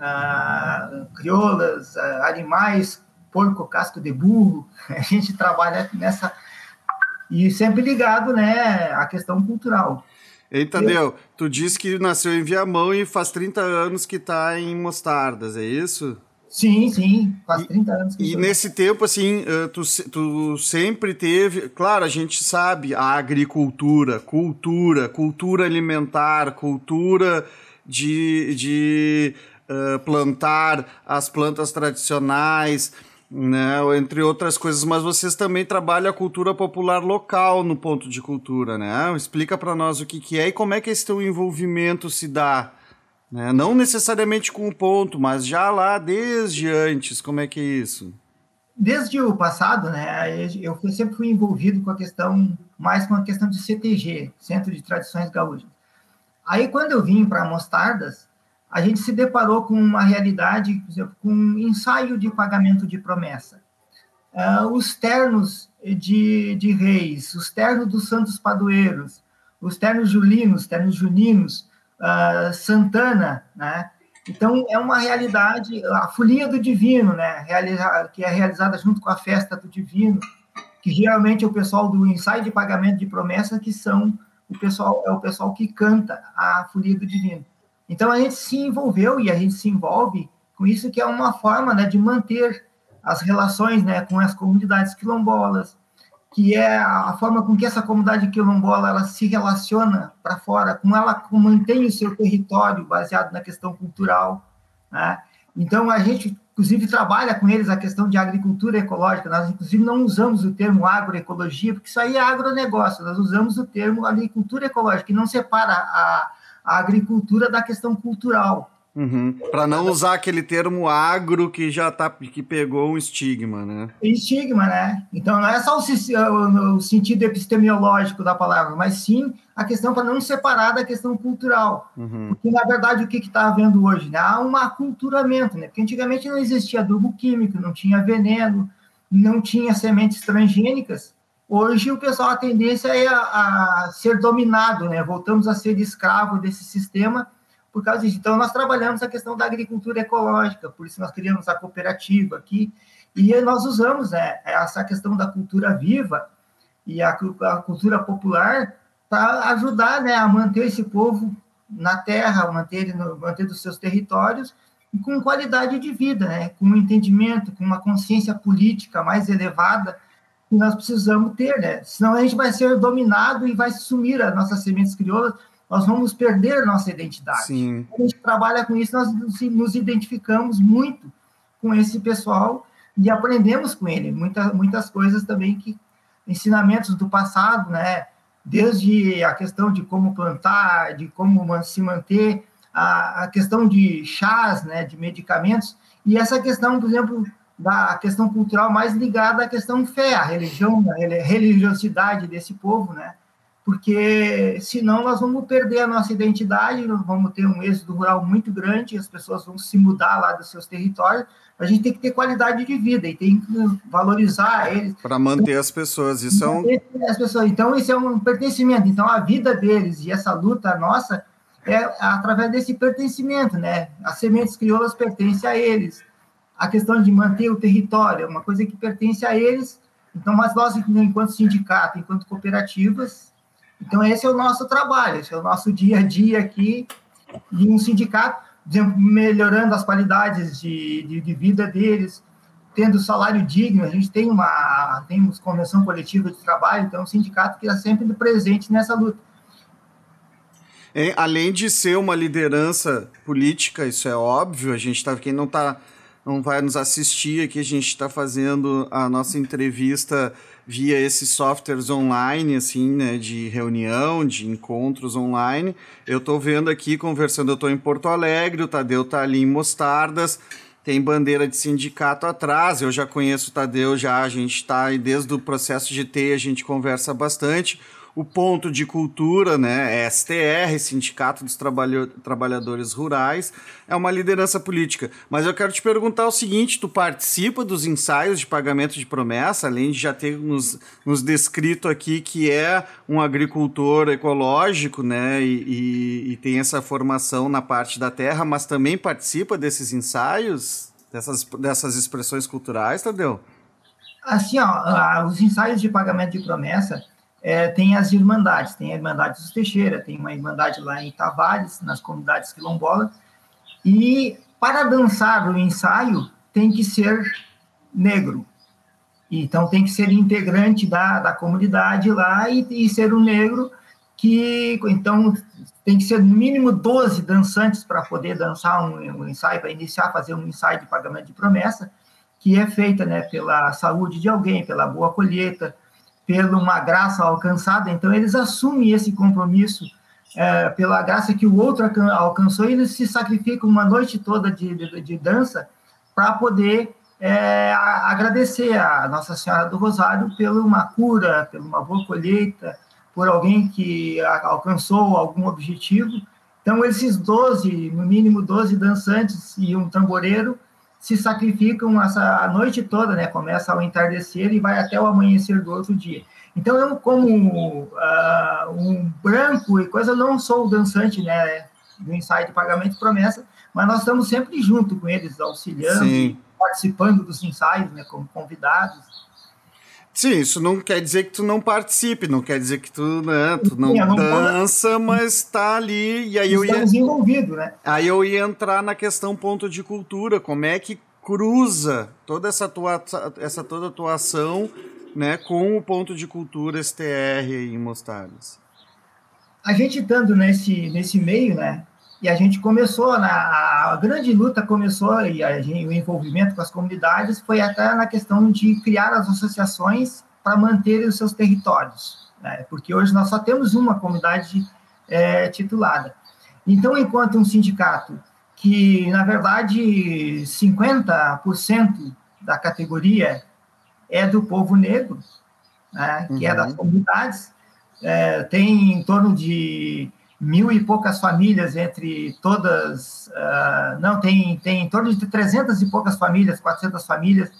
S22: ah, crioulas, ah, animais, porco, casco de burro. A gente trabalha nessa e sempre ligado, né, à questão cultural.
S21: Eita, Deu, tu disse que nasceu em Viamão e faz 30 anos que está em Mostardas, é isso?
S22: Sim, sim, faz 30 anos que
S21: E nesse tempo, assim, tu, tu sempre teve. Claro, a gente sabe a agricultura, cultura, cultura alimentar, cultura de, de uh, plantar as plantas tradicionais, né, entre outras coisas, mas vocês também trabalham a cultura popular local no ponto de cultura, né? Explica para nós o que, que é e como é que esse teu envolvimento se dá. Né? Não necessariamente com o ponto, mas já lá desde antes, como é que é isso?
S22: Desde o passado, né, eu sempre fui envolvido com a questão, mais com a questão de CTG, Centro de Tradições Gaúchas Aí, quando eu vim para Mostardas, a gente se deparou com uma realidade, por exemplo, com um ensaio de pagamento de promessa. Uh, os ternos de, de reis, os ternos dos santos padroeiros, os ternos julinos, ternos juninos, uh, Santana, né? Então, é uma realidade, a folia do divino, né? Que é realizada junto com a festa do divino, que geralmente é o pessoal do ensaio de pagamento de promessa que são o pessoal, é o pessoal que canta a folia do divino. Então, a gente se envolveu e a gente se envolve com isso, que é uma forma né, de manter as relações né, com as comunidades quilombolas, que é a forma com que essa comunidade quilombola ela se relaciona para fora, como ela mantém o seu território baseado na questão cultural. Né? Então, a gente, inclusive, trabalha com eles a questão de agricultura ecológica. Nós, inclusive, não usamos o termo agroecologia, porque isso aí é agronegócio. Nós usamos o termo agricultura ecológica, que não separa a, a agricultura da questão cultural.
S21: Uhum. Para não usar aquele termo agro que já tá que pegou um estigma, né?
S22: Estigma, né? Então não é só o, o sentido epistemológico da palavra, mas sim a questão para não separar da questão cultural. Uhum. Porque na verdade o que está havendo hoje? Né? Há um aculturamento, né? Porque antigamente não existia adubo químico, não tinha veneno, não tinha sementes transgênicas. Hoje o pessoal a tendência é a, a ser dominado, né? Voltamos a ser escravo desse sistema por causa disso. Então, nós trabalhamos a questão da agricultura ecológica, por isso nós criamos a cooperativa aqui, e nós usamos né, essa questão da cultura viva e a, a cultura popular para ajudar né, a manter esse povo na terra, manter manter os seus territórios e com qualidade de vida, né, com um entendimento, com uma consciência política mais elevada que nós precisamos ter, né? Senão a gente vai ser dominado e vai sumir as nossas sementes crioulas, nós vamos perder nossa identidade.
S21: Sim.
S22: A gente trabalha com isso, nós nos identificamos muito com esse pessoal e aprendemos com ele muitas muitas coisas também que ensinamentos do passado, né? Desde a questão de como plantar, de como se manter, a, a questão de chás, né? De medicamentos e essa questão, por exemplo, da questão cultural mais ligada à questão fé, a religião, a religiosidade desse povo, né? Porque senão nós vamos perder a nossa identidade, nós vamos ter um êxodo rural muito grande, as pessoas vão se mudar lá dos seus territórios, a gente tem que ter qualidade de vida e tem que valorizar eles.
S21: Para manter as pessoas, isso é um...
S22: As pessoas, então, isso é um pertencimento, então a vida deles e essa luta nossa é através desse pertencimento, né? As sementes crioulas pertencem a eles, a questão de manter o território é uma coisa que pertence a eles, então, mas nós, enquanto sindicato, enquanto cooperativas, então, esse é o nosso trabalho, esse é o nosso dia a dia aqui de um sindicato, melhorando as qualidades de, de, de vida deles, tendo salário digno. A gente tem uma temos convenção coletiva de trabalho, então, é um sindicato que está sempre presente nessa luta.
S21: Além de ser uma liderança política, isso é óbvio, a gente está, quem não tá, não vai nos assistir aqui, a gente está fazendo a nossa entrevista via esses softwares online, assim, né, de reunião, de encontros online. Eu estou vendo aqui, conversando, eu estou em Porto Alegre, o Tadeu está ali em Mostardas, tem bandeira de sindicato atrás, eu já conheço o Tadeu, já, a gente está desde o processo de T, a gente conversa bastante o ponto de cultura, né, é STR, Sindicato dos Trabalhadores Rurais, é uma liderança política. Mas eu quero te perguntar o seguinte: tu participa dos ensaios de pagamento de promessa, além de já ter nos, nos descrito aqui que é um agricultor ecológico, né, e, e, e tem essa formação na parte da terra, mas também participa desses ensaios, dessas, dessas expressões culturais, Tadeu?
S22: Assim, ó, os ensaios de pagamento de promessa é, tem as irmandades, tem a Irmandade dos Teixeira, tem uma irmandade lá em Tavares, nas comunidades quilombolas, e para dançar o ensaio tem que ser negro. Então tem que ser integrante da, da comunidade lá e, e ser um negro que então tem que ser no mínimo 12 dançantes para poder dançar um, um ensaio, para iniciar, fazer um ensaio de pagamento de promessa, que é feita né, pela saúde de alguém, pela boa colheita, pela uma graça alcançada, então eles assumem esse compromisso é, pela graça que o outro alcançou e eles se sacrificam uma noite toda de, de, de dança para poder é, agradecer a Nossa Senhora do Rosário pela uma cura, pela uma boa colheita, por alguém que alcançou algum objetivo. Então, esses 12, no mínimo 12 dançantes e um tamboreiro, se sacrificam essa a noite toda, né? Começa ao entardecer e vai até o amanhecer do outro dia. Então, eu, como uh, um branco e coisa, não sou dançante, né? Do ensaio de pagamento de promessa, mas nós estamos sempre junto com eles, auxiliando, Sim. participando dos ensaios, né? Como convidados.
S21: Sim, isso não quer dizer que tu não participe, não quer dizer que tu, né, tu não, não dança, mas está ali. E aí
S22: Estamos
S21: eu ia.
S22: envolvidos, né?
S21: Aí eu ia entrar na questão ponto de cultura, como é que cruza toda essa tua, essa toda atuação né, com o ponto de cultura STR em Mostardas?
S22: A gente estando nesse, nesse meio, né, e a gente começou, na, a grande luta começou, e a, o envolvimento com as comunidades foi até na questão de criar as associações para manter os seus territórios, né? porque hoje nós só temos uma comunidade é, titulada. Então, enquanto um sindicato que, na verdade, 50% da categoria é do povo negro, né? que uhum. é das comunidades, é, tem em torno de mil e poucas famílias entre todas, uh, não, tem, tem em torno de 300 e poucas famílias, 400 famílias,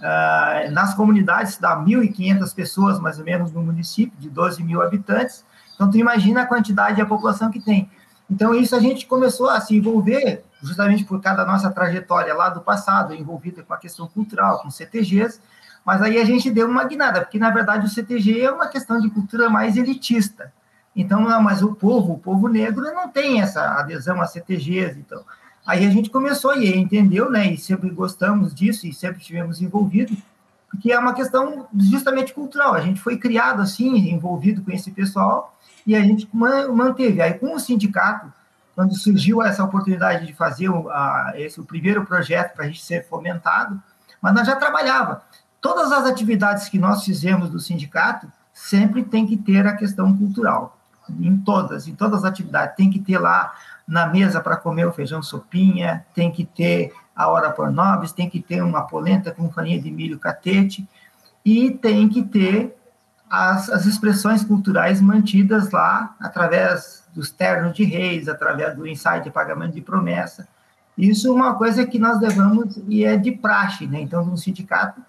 S22: uh, nas comunidades dá 1.500 pessoas, mais ou menos, no município, de 12 mil habitantes, então tu imagina a quantidade e a população que tem. Então isso a gente começou a se envolver, justamente por causa da nossa trajetória lá do passado, envolvida com a questão cultural, com CTGs, mas aí a gente deu uma guinada, porque na verdade o CTG é uma questão de cultura mais elitista, então, mas o povo, o povo negro não tem essa adesão a CTGs, então. Aí a gente começou e entendeu, né, e sempre gostamos disso e sempre estivemos envolvidos, porque é uma questão justamente cultural. A gente foi criado assim, envolvido com esse pessoal, e a gente manteve. Aí com o sindicato, quando surgiu essa oportunidade de fazer o, a, esse o primeiro projeto para a gente ser fomentado, mas nós já trabalhava. Todas as atividades que nós fizemos do sindicato sempre tem que ter a questão cultural em todas, em todas as atividades. Tem que ter lá na mesa para comer o feijão sopinha, tem que ter a hora por nobres, tem que ter uma polenta com farinha de milho catete, e tem que ter as, as expressões culturais mantidas lá através dos ternos de reis, através do ensaio de pagamento de promessa. Isso é uma coisa que nós levamos e é de praxe, né? Então, um sindicato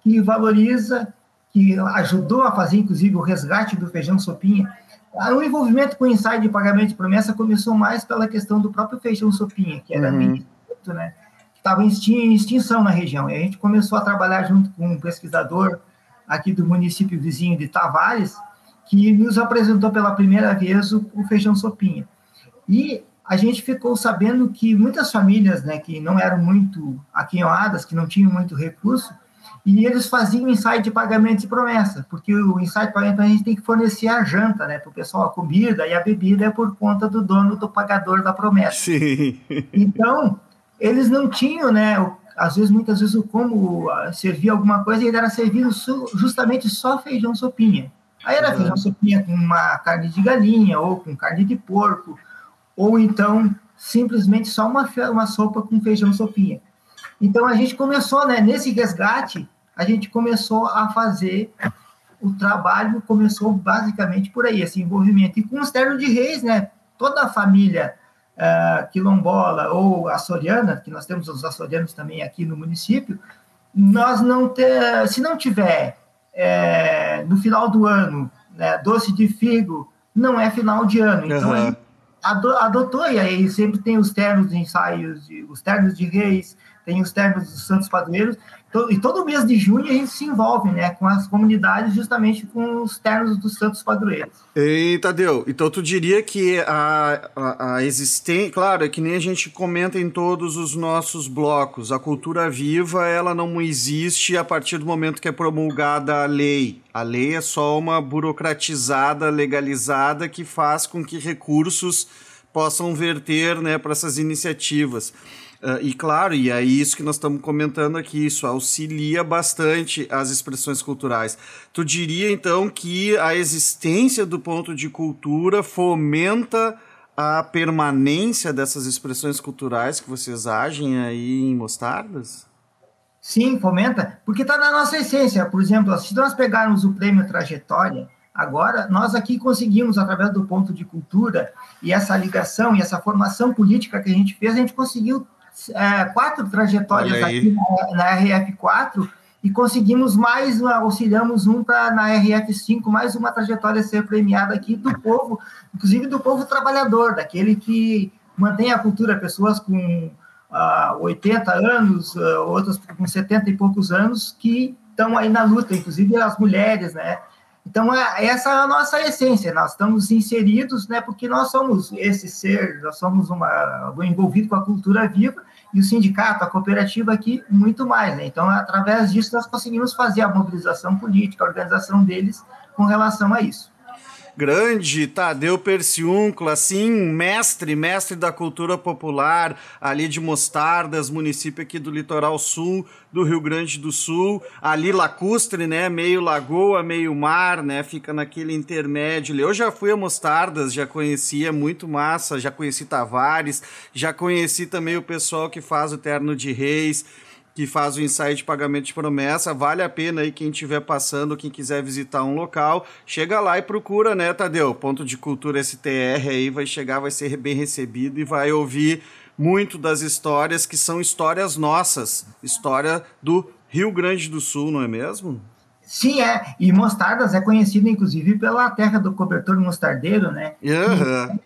S22: que valoriza, que ajudou a fazer, inclusive, o resgate do feijão sopinha, o envolvimento com o ensaio de pagamento de promessa começou mais pela questão do próprio feijão sopinha, que era uhum. né, que estava em extinção na região. E a gente começou a trabalhar junto com um pesquisador aqui do município vizinho de Tavares, que nos apresentou pela primeira vez o, o feijão sopinha. E a gente ficou sabendo que muitas famílias, né, que não eram muito aquinhoadas, que não tinham muito recurso, e eles faziam ensaio de pagamento de promessa, porque o ensaio de pagamento a gente tem que fornecer a janta, né, para o pessoal, a comida, e a bebida é por conta do dono do pagador da promessa.
S21: Sim.
S22: Então, eles não tinham, né, às vezes, muitas vezes, como ah, servir alguma coisa, ele era servido justamente só feijão sopinha. Aí era uhum. feijão sopinha com uma carne de galinha, ou com carne de porco, ou então simplesmente só uma, uma sopa com feijão sopinha. Então a gente começou, né, nesse resgate, a gente começou a fazer o trabalho, começou basicamente por aí, esse envolvimento. E com os ternos de reis, né, toda a família uh, quilombola ou açoriana, que nós temos os açorianos também aqui no município, nós não ter, se não tiver é, no final do ano né, doce de figo, não é final de ano. Então uhum. adotou, e aí sempre tem os ternos de ensaios, os ternos de reis, tem os termos dos santos padroeiros, e todo mês de junho a gente se envolve né, com as comunidades justamente com os termos dos santos padroeiros.
S21: E, Tadeu, então tu diria que a, a, a existência, claro, é que nem a gente comenta em todos os nossos blocos, a cultura viva, ela não existe a partir do momento que é promulgada a lei. A lei é só uma burocratizada, legalizada, que faz com que recursos possam verter né, para essas iniciativas. Uh, e claro, e é isso que nós estamos comentando aqui, isso auxilia bastante as expressões culturais. Tu diria então que a existência do ponto de cultura fomenta a permanência dessas expressões culturais que vocês agem aí em Mostardas?
S22: Sim, fomenta, porque está na nossa essência. Por exemplo, se nós pegarmos o prêmio Trajetória, Agora, nós aqui conseguimos, através do ponto de cultura e essa ligação e essa formação política que a gente fez, a gente conseguiu é, quatro trajetórias aqui na, na, RF4 e conseguimos mais, auxiliamos um para na RF5, mais uma trajetória ser premiada aqui do povo, inclusive do povo trabalhador, daquele que mantém a cultura, pessoas com uh, 80 anos, uh, outras com 70 e poucos anos, que estão aí na luta, inclusive as mulheres, né? Então, é, essa é a nossa essência, nós estamos inseridos, né, porque nós somos esse ser, nós somos uma, envolvido com a cultura viva, e o sindicato, a cooperativa aqui, muito mais. Né? Então, através disso, nós conseguimos fazer a mobilização política, a organização deles com relação a isso
S21: grande Tadeu Perciúncula, assim, mestre, mestre da cultura popular ali de Mostardas, município aqui do litoral sul do Rio Grande do Sul, ali lacustre, né, meio lagoa, meio mar, né, fica naquele intermédio. Eu já fui a Mostardas, já conhecia muito massa, já conheci Tavares, já conheci também o pessoal que faz o Terno de Reis que faz o ensaio de pagamento de promessa. Vale a pena aí quem estiver passando, quem quiser visitar um local, chega lá e procura, né, Tadeu? Ponto de Cultura STR aí vai chegar, vai ser bem recebido e vai ouvir muito das histórias que são histórias nossas, história do Rio Grande do Sul, não é mesmo?
S22: Sim, é. E Mostardas é conhecido, inclusive, pela terra do cobertor mostardeiro, né?
S21: Uhum.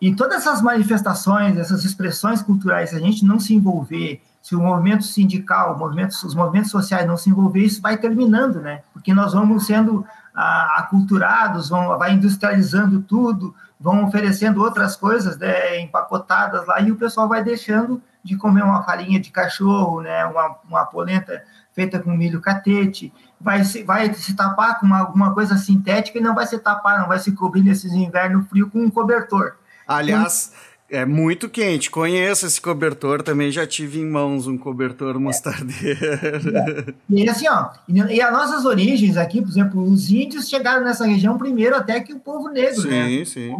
S22: E, e todas essas manifestações, essas expressões culturais, se a gente não se envolver se o movimento sindical, movimentos, os movimentos sociais não se envolver, isso vai terminando, né? Porque nós vamos sendo ah, aculturados, vão, vai industrializando tudo, vão oferecendo outras coisas né, empacotadas lá e o pessoal vai deixando de comer uma farinha de cachorro, né? Uma, uma polenta feita com milho catete, vai se, vai se tapar com uma, alguma coisa sintética e não vai se tapar, não vai se cobrir nesses invernos frio com um cobertor.
S21: Aliás, então, é muito quente. Conheço esse cobertor, também já tive em mãos um cobertor mostardeiro.
S22: É. E assim, ó, e as nossas origens aqui, por exemplo, os índios chegaram nessa região primeiro até que o povo negro,
S21: sim,
S22: né?
S21: Sim,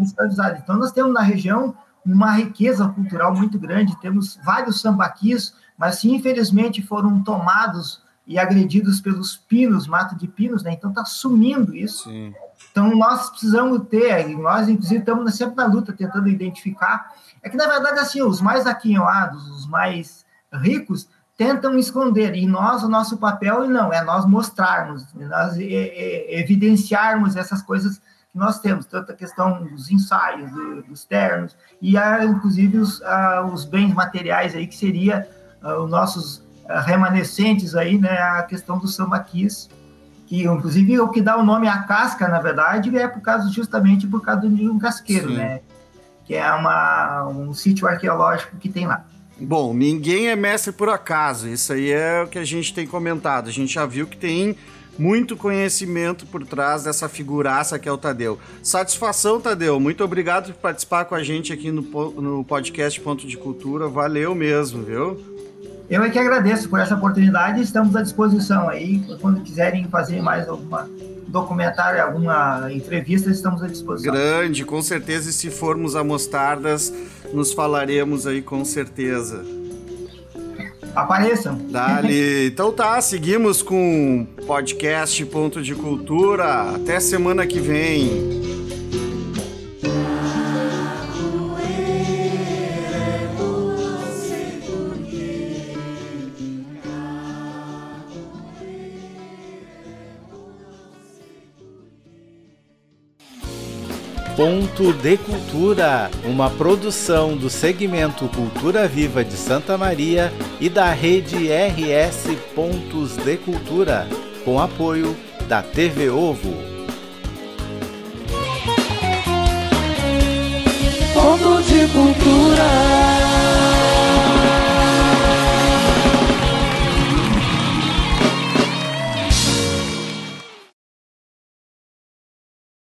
S22: Então nós temos na região uma riqueza cultural muito grande, temos vários sambaquis, mas que infelizmente foram tomados e agredidos pelos pinos, mato de pinos, né? Então está sumindo isso.
S21: Sim.
S22: Então, nós precisamos ter, nós, inclusive, estamos sempre na luta tentando identificar. É que, na verdade, assim, os mais aquinhoados, os mais ricos, tentam esconder, e nós, o nosso papel, não, é nós mostrarmos, nós evidenciarmos essas coisas que nós temos, tanto a questão dos ensaios, dos ternos, e, inclusive, os, os bens materiais aí, que seria os nossos remanescentes aí, né, a questão dos sambaquis, que inclusive o que dá o nome à casca, na verdade, é por causa justamente por causa de um casqueiro, Sim. né? Que é uma, um sítio arqueológico que tem lá.
S21: Bom, ninguém é mestre por acaso. Isso aí é o que a gente tem comentado. A gente já viu que tem muito conhecimento por trás dessa figuraça que é o Tadeu. Satisfação, Tadeu. Muito obrigado por participar com a gente aqui no, no podcast Ponto de Cultura. Valeu mesmo, viu?
S22: Eu é que agradeço por essa oportunidade e estamos à disposição aí. Quando quiserem fazer mais alguma documentário, alguma entrevista, estamos à disposição.
S21: Grande, com certeza. E se formos a Mostardas, nos falaremos aí com certeza.
S22: Apareçam.
S21: Dali. Então tá, seguimos com podcast Ponto de Cultura. Até semana que vem.
S18: Ponto de Cultura, uma produção do segmento Cultura Viva de Santa Maria e da rede RS Pontos de Cultura, com apoio da TV Ovo.
S9: Ponto de Cultura.